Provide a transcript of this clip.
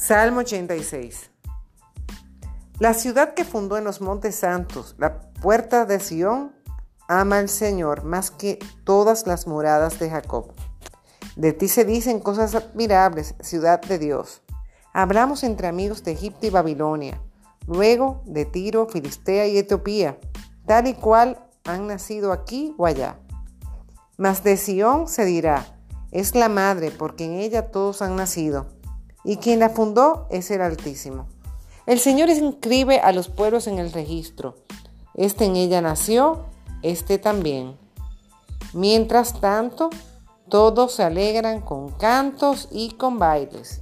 Salmo 86. La ciudad que fundó en los montes santos, la puerta de Sión, ama al Señor más que todas las moradas de Jacob. De ti se dicen cosas admirables, ciudad de Dios. Hablamos entre amigos de Egipto y Babilonia, luego de Tiro, Filistea y Etiopía, tal y cual han nacido aquí o allá. Mas de Sión se dirá, es la madre, porque en ella todos han nacido, y quien la fundó es el Altísimo. El Señor inscribe a los pueblos en el registro. Este en ella nació, este también. Mientras tanto, todos se alegran con cantos y con bailes.